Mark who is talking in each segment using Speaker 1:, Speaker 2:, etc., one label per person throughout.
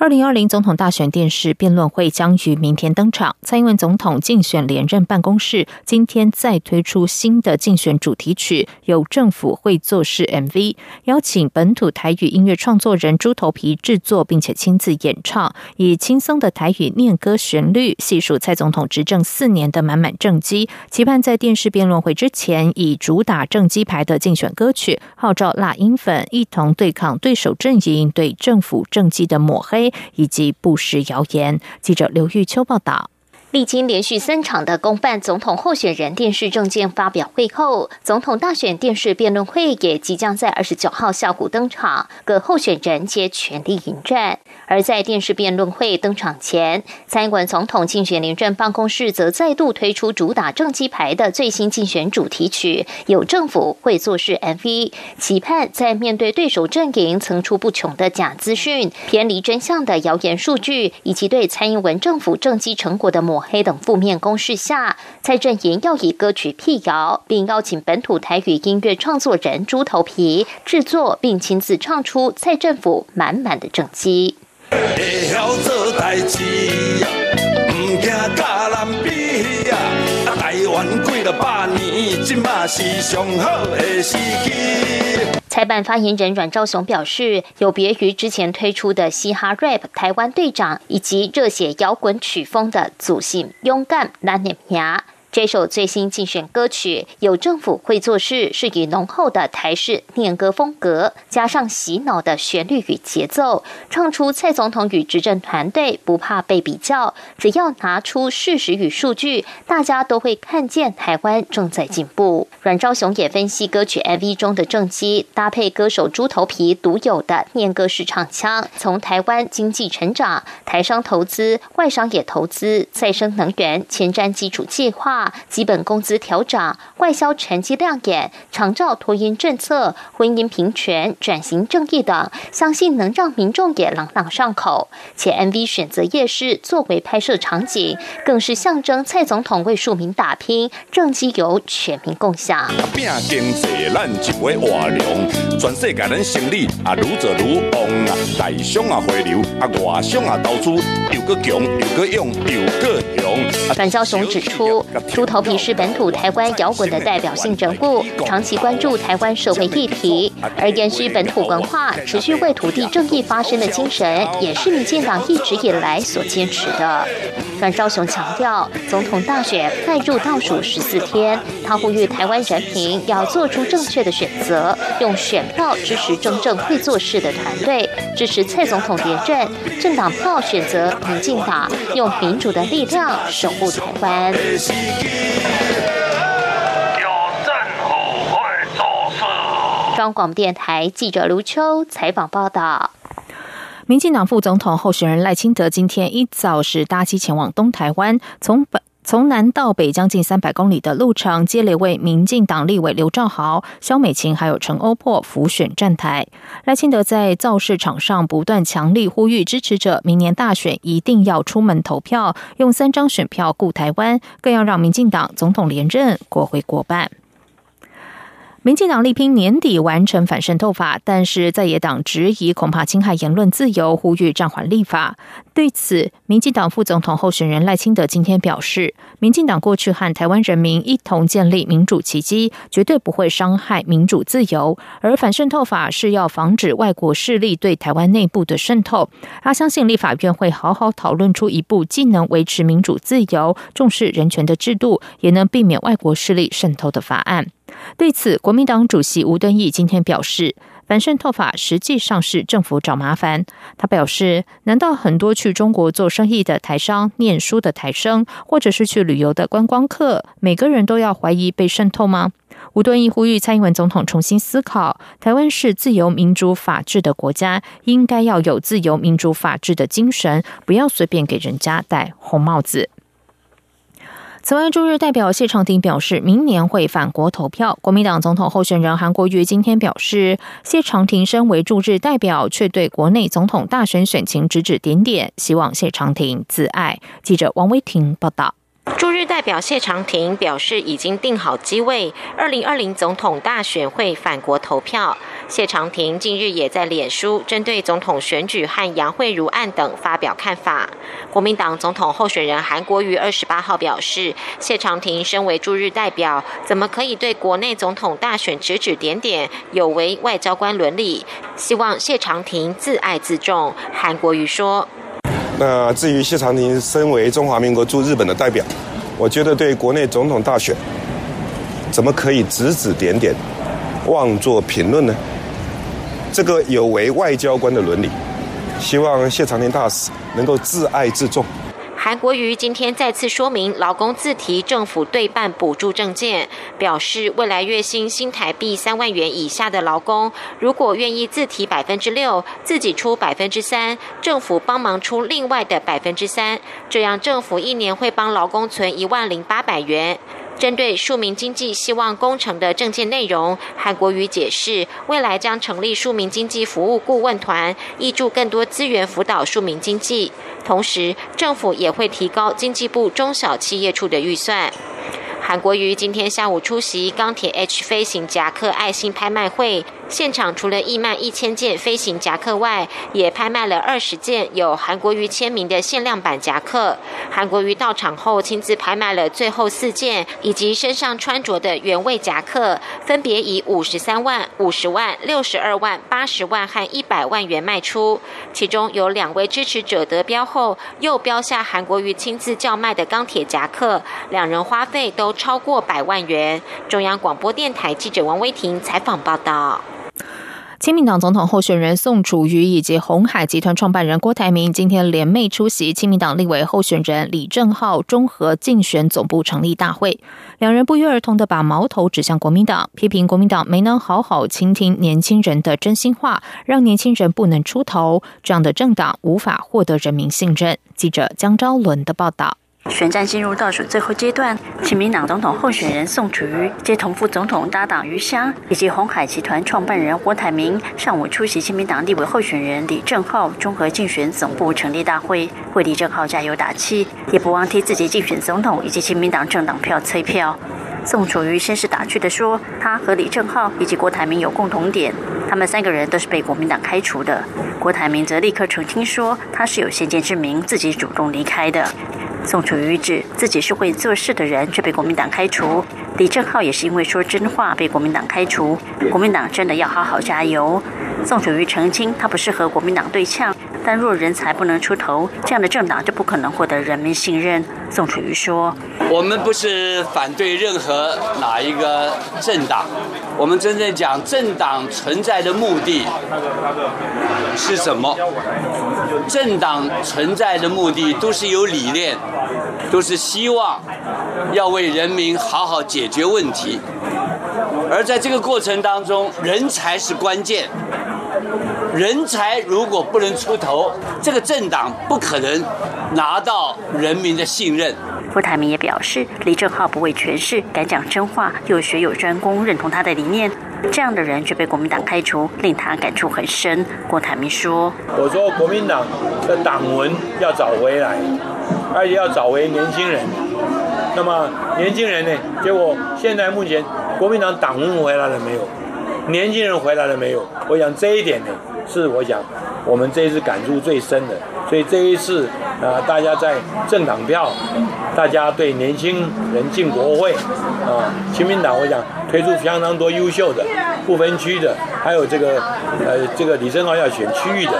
Speaker 1: 二零二零总统大选电视辩论会将于明天登场。蔡英文总统竞选连任办公室今天再推出新的竞选主题曲，由政府会做事 MV，邀请本土台语音乐创作人猪头皮制作，并且亲自演唱，以轻松的台语念歌旋律，细数蔡总统执政四年的满满政绩，期盼在电视辩论会之前，以主打政绩牌的竞选歌曲，号召辣音粉一同对抗对手阵营对政府政绩的抹黑。以及不实谣言。记者刘玉秋报道。
Speaker 2: 历经连续三场的公办总统候选人电视政见发表会后，总统大选电视辩论会也即将在二十九号下午登场，各候选人皆全力迎战。而在电视辩论会登场前，蔡英文总统竞选连任办公室则再度推出主打政绩牌的最新竞选主题曲《有政府会做事》MV，期盼在面对对手阵营层出不穷的假资讯、偏离真相的谣言数据，以及对蔡英文政府政绩成果的抹黑等负面攻势下，蔡阵营要以歌曲辟谣，并邀请本土台语音乐创作人猪头皮制作，并亲自唱出蔡政府满满的政绩。台湾过了百年，今嘛是上好的时机。裁判发言人阮兆雄表示，有别于之前推出的嘻哈 rap、台湾队长以及热血摇滚曲风的祖性勇敢。这首最新竞选歌曲《有政府会做事》是以浓厚的台式念歌风格，加上洗脑的旋律与节奏，唱出蔡总统与执政团队不怕被比较，只要拿出事实与数据，大家都会看见台湾正在进步。阮昭雄也分析歌曲 MV 中的正机，搭配歌手猪头皮独有的念歌式唱腔，从台湾经济成长、台商投资、外商也投资、再生能源前瞻基础计划。基本工资调整、外销成绩亮眼、长照托婴政策、婚姻平权、转型正义等，相信能让民众也朗朗上口。且 MV 选择夜市作为拍摄场景，更是象征蔡总统为庶民打拼，政绩由全民共享。拼经济，咱就会活量，全世界人生理啊，愈做愈旺啊，内商啊回流啊，外商啊投资又个强又个勇又个强。阮教雄指出。猪头皮是本土台湾摇滚的代表性人物，长期关注台湾社会议题，而延续本土文化、持续为土地正义发声的精神，也是民进党一直以来所坚持的。阮昭雄强调，总统大选迈入倒数十四天，他呼吁台湾人民要做出正确的选择，用选票支持真正会做事的团队，支持蔡总统连任，政党票选择民进党，用民主的力量守护台湾。有政府会做事。中广电台记者卢秋采访报道。
Speaker 1: 民进党副总统候选人赖清德今天一早是搭机前往东台湾，从北从南到北将近三百公里的路程，接连为民进党立委刘兆豪、萧美琴还有陈欧珀浮选站台。赖清德在造势场上不断强力呼吁支持者，明年大选一定要出门投票，用三张选票顾台湾，更要让民进党总统连任，国会过半。民进党力拼年底完成反渗透法，但是在野党质疑恐怕侵害言论自由，呼吁暂缓立法。对此，民进党副总统候选人赖清德今天表示，民进党过去和台湾人民一同建立民主奇迹，绝对不会伤害民主自由。而反渗透法是要防止外国势力对台湾内部的渗透。他相信立法院会好好讨论出一部既能维持民主自由、重视人权的制度，也能避免外国势力渗透的法案。对此，国民党主席吴敦义今天表示，反渗透法实际上是政府找麻烦。他表示，难道很多去中国做生意的台商、念书的台生，或者是去旅游的观光客，每个人都要怀疑被渗透吗？吴敦义呼吁蔡英文总统重新思考，台湾是自由民主法治的国家，应该要有自由民主法治的精神，不要随便给人家戴红帽子。此外，驻日代表谢长廷表示，明年会返国投票。国民党总统候选人韩国瑜今天表示，谢长廷身为驻日代表，却对国内总统大选选情指指点点，希望谢长廷自爱。记者王威婷报道。
Speaker 3: 驻日代表谢长廷表示，已经定好机位，二零二零总统大选会返国投票。谢长廷近日也在脸书针对总统选举和杨惠如案等发表看法。国民党总统候选人韩国瑜二十八号表示，谢长廷身为驻日代表，怎么可以对国内总统大选指指点点，有违外交官伦理？希望谢长廷自爱自重。韩国瑜说：“
Speaker 4: 那至于谢长廷身为中华民国驻日本的代表，我觉得对国内总统大选，怎么可以指指点点，妄作评论呢？”这个有违外交官的伦理，希望谢长廷大使能够自爱自重。
Speaker 3: 韩国瑜今天再次说明，劳工自提政府对半补助证件，表示未来月薪新台币三万元以下的劳工，如果愿意自提百分之六，自己出百分之三，政府帮忙出另外的百分之三，这样政府一年会帮劳工存一万零八百元。针对庶民经济希望工程的证件内容，韩国瑜解释，未来将成立庶民经济服务顾问团，挹注更多资源辅导庶民经济。同时，政府也会提高经济部中小企业处的预算。韩国瑜今天下午出席钢铁 H 飞行夹克爱心拍卖会。现场除了义卖一千件飞行夹克外，也拍卖了二十件有韩国瑜签名的限量版夹克。韩国瑜到场后亲自拍卖了最后四件，以及身上穿着的原味夹克，分别以五十三万、五十万、六十二万、八十万和一百万元卖出。其中有两位支持者得标后，又标下韩国瑜亲自叫卖的钢铁夹克，两人花费都超过百万元。中央广播电台记者王威婷采访报道。
Speaker 1: 亲民党总统候选人宋楚瑜以及红海集团创办人郭台铭今天联袂出席亲民党立委候选人李正浩综合竞选总部成立大会，两人不约而同的把矛头指向国民党，批评国民党没能好好倾听年轻人的真心话，让年轻人不能出头，这样的政党无法获得人民信任。记者江昭伦的报道。
Speaker 5: 选战进入倒数最后阶段，亲民党总统候选人宋楚瑜接同副总统搭档余香以及红海集团创办人郭台铭上午出席亲民党立委候选人李正浩综合竞选总部成立大会，为李正浩加油打气，也不忘替自己竞选总统以及亲民党政党票催票。宋楚瑜先是打趣地说，他和李正浩以及郭台铭有共同点，他们三个人都是被国民党开除的。郭台铭则立刻澄清说，他是有先见之明，自己主动离开的。宋楚瑜指自己是会做事的人，却被国民党开除。李正浩也是因为说真话被国民党开除。国民党真的要好好加油。宋楚瑜澄清，他不是和国民党对呛，但若人才不能出头，这样的政党就不可能获得人民信任。宋楚瑜说：“
Speaker 6: 我们不是反对任何哪一个政党，我们真正讲政党存在的目的是什么？政党存在的目的都是有理念，都是希望要为人民好好解决问题，而在这个过程当中，人才是关键。”人才如果不能出头，这个政党不可能拿到人民的信任。
Speaker 5: 郭台铭也表示，李正浩不畏权势，敢讲真话，又学有专攻，认同他的理念，这样的人却被国民党开除，令他感触很深。郭台铭说：“
Speaker 7: 我说国民党的党文要找回来，而且要找回年轻人。那么年轻人呢？结果现在目前国民党党文回来了没有？年轻人回来了没有？我想这一点呢。”是我想，我们这一次感触最深的，所以这一次啊，大家在政党票，大家对年轻人进国会啊，亲民党我想推出相当多优秀的不分区的，还有这个呃这个李正浩要选区域的，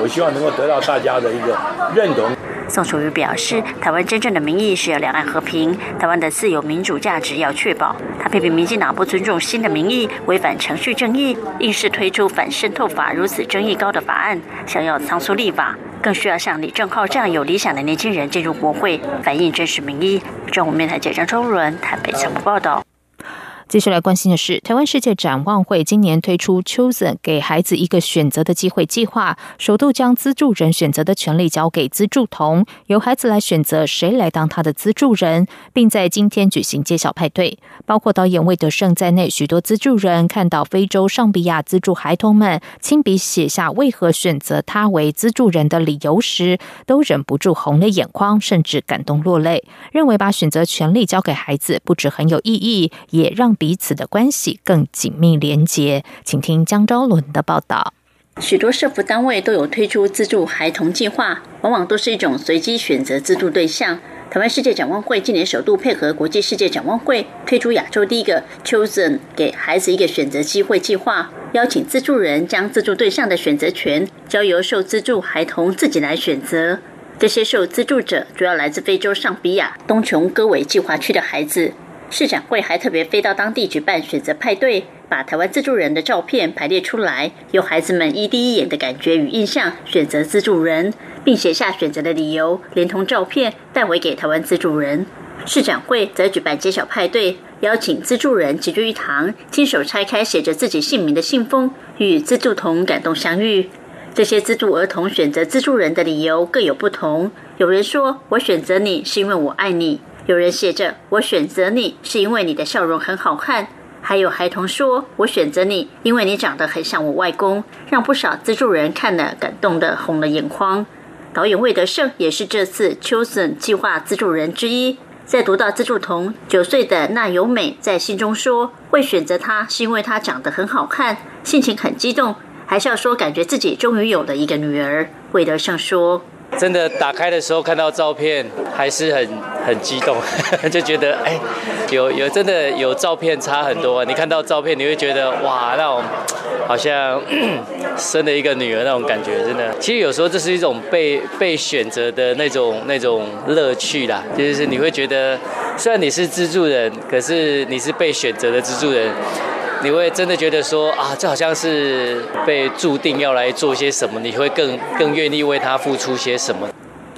Speaker 7: 我希望能够得到大家的一个认同。
Speaker 5: 宋楚瑜表示，台湾真正的民意是要两岸和平，台湾的自由民主价值要确保。他批评民进党不尊重新的民意，违反程序正义，硬是推出反渗透法如此争议高的法案，想要仓促立法，更需要像李正浩这样有理想的年轻人进入国会，反映真实民意。中午面台记者张周伦台北采访报道。
Speaker 1: 继续来关心的是，台湾世界展望会今年推出 “Chosen” 给孩子一个选择的机会计划，首度将资助人选择的权利交给资助童，由孩子来选择谁来当他的资助人，并在今天举行揭晓派对。包括导演魏德胜在内，许多资助人看到非洲上比亚资助孩童们亲笔写下为何选择他为资助人的理由时，都忍不住红了眼眶，甚至感动落泪，认为把选择权利交给孩子不止很有意义，也让。彼此的关系更紧密连结，请听江昭伦的报道。
Speaker 5: 许多社福单位都有推出资助孩童计划，往往都是一种随机选择资助对象。台湾世界展望会今年首度配合国际世界展望会，推出亚洲第一个 Chosen 给孩子一个选择机会计划，邀请资助人将资助对象的选择权交由受资助孩童自己来选择。这些受资助者主要来自非洲上比亚东琼戈维计划区的孩子。市展会还特别飞到当地举办选择派对，把台湾资助人的照片排列出来，由孩子们一第一眼的感觉与印象选择资助人，并写下选择的理由，连同照片带回给台湾资助人。市展会则举办揭晓派对，邀请资助人齐聚一堂，亲手拆开写着自己姓名的信封，与资助童感动相遇。这些资助儿童选择资助人的理由各有不同，有人说：“我选择你是因为我爱你。”有人写着：“我选择你是因为你的笑容很好看。”还有孩童说：“我选择你，因为你长得很像我外公。”让不少资助人看了感动的红了眼眶。导演魏德胜也是这次 Chosen 计划资助人之一。在读到资助童九岁的那由美在信中说：“会选择他是因为他长得很好看，心情很激动，还是要说感觉自己终于有了一个女儿。”魏德胜说。
Speaker 8: 真的打开的时候看到照片还是很很激动，就觉得哎，有有真的有照片差很多。你看到照片你会觉得哇，那种好像 生了一个女儿那种感觉，真的。其实有时候这是一种被被选择的那种那种乐趣啦，就是你会觉得虽然你是资助人，可是你是被选择的资助人。你会真的觉得说啊，这好像是被注定要来做些什么？你会更更愿意为他付出些什么？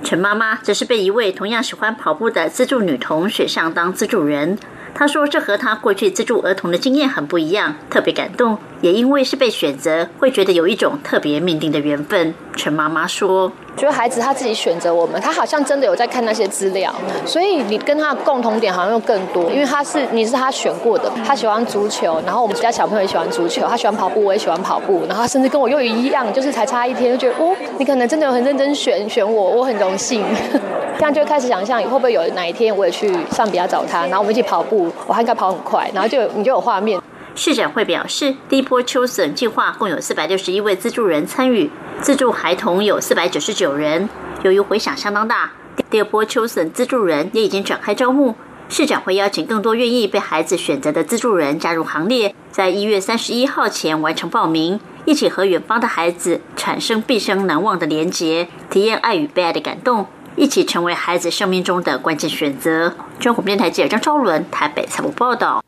Speaker 5: 陈妈妈则是被一位同样喜欢跑步的资助女童选上当资助人。她说：“这和她过去资助儿童的经验很不一样，特别感动。也因为是被选择，会觉得有一种特别命定的缘分。”陈妈妈说。
Speaker 9: 觉得孩子他自己选择我们，他好像真的有在看那些资料，所以你跟他的共同点好像又更多，因为他是你是他选过的，他喜欢足球，然后我们家小朋友也喜欢足球，他喜欢跑步，我也喜欢跑步，然后甚至跟我又一样，就是才差一天，就觉得哦，你可能真的有很认真选选我，我很荣幸，这样就开始想象会不会有哪一天我也去上比亚找他，然后我们一起跑步，我还应该跑很快，然后就你就有画面。
Speaker 5: 市长会表示，第一波秋笋计划共有四百六十一位资助人参与，资助孩童有四百九十九人。由于回响相当大，第二波秋笋资助人也已经展开招募。市长会邀请更多愿意被孩子选择的资助人加入行列，在一月三十一号前完成报名，一起和远方的孩子产生毕生难忘的连结，体验爱与被爱的感动，一起成为孩子生命中的关键选择。中国电台记者张超伦台北采访报道。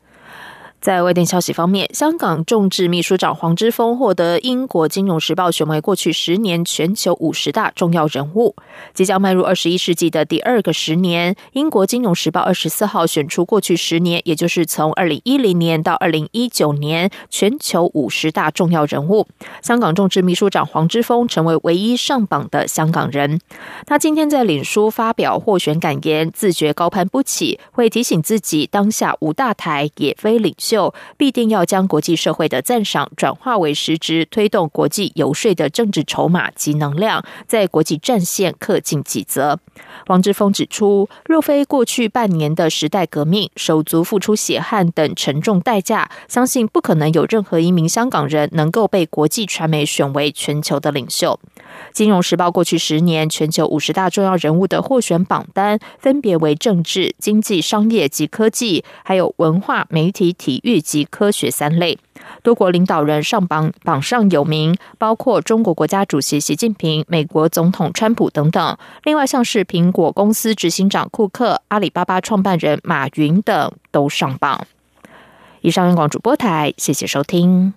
Speaker 1: 在外电消息方面，香港众志秘书长黄之锋获得英国《金融时报》选为过去十年全球五十大重要人物。即将迈入二十一世纪的第二个十年，英国《金融时报》二十四号选出过去十年，也就是从二零一零年到二零一九年全球五十大重要人物。香港众志秘书长黄之锋成为唯一上榜的香港人。他今天在脸书发表获选感言，自觉高攀不起，会提醒自己当下无大台，也非领。就必定要将国际社会的赞赏转化为实质，推动国际游说的政治筹码及能量，在国际战线恪尽己责。王志峰指出，若非过去半年的时代革命，手足付出血汗等沉重代价，相信不可能有任何一名香港人能够被国际传媒选为全球的领袖。金融时报过去十年全球五十大重要人物的获选榜单，分别为政治、经济、商业及科技，还有文化、媒体、体育及科学三类。多国领导人上榜榜上有名，包括中国国家主席习近平、美国总统川普等等。另外，像是苹果公司执行长库克、阿里巴巴创办人马云等都上榜。以上，央广主播台，谢谢收听。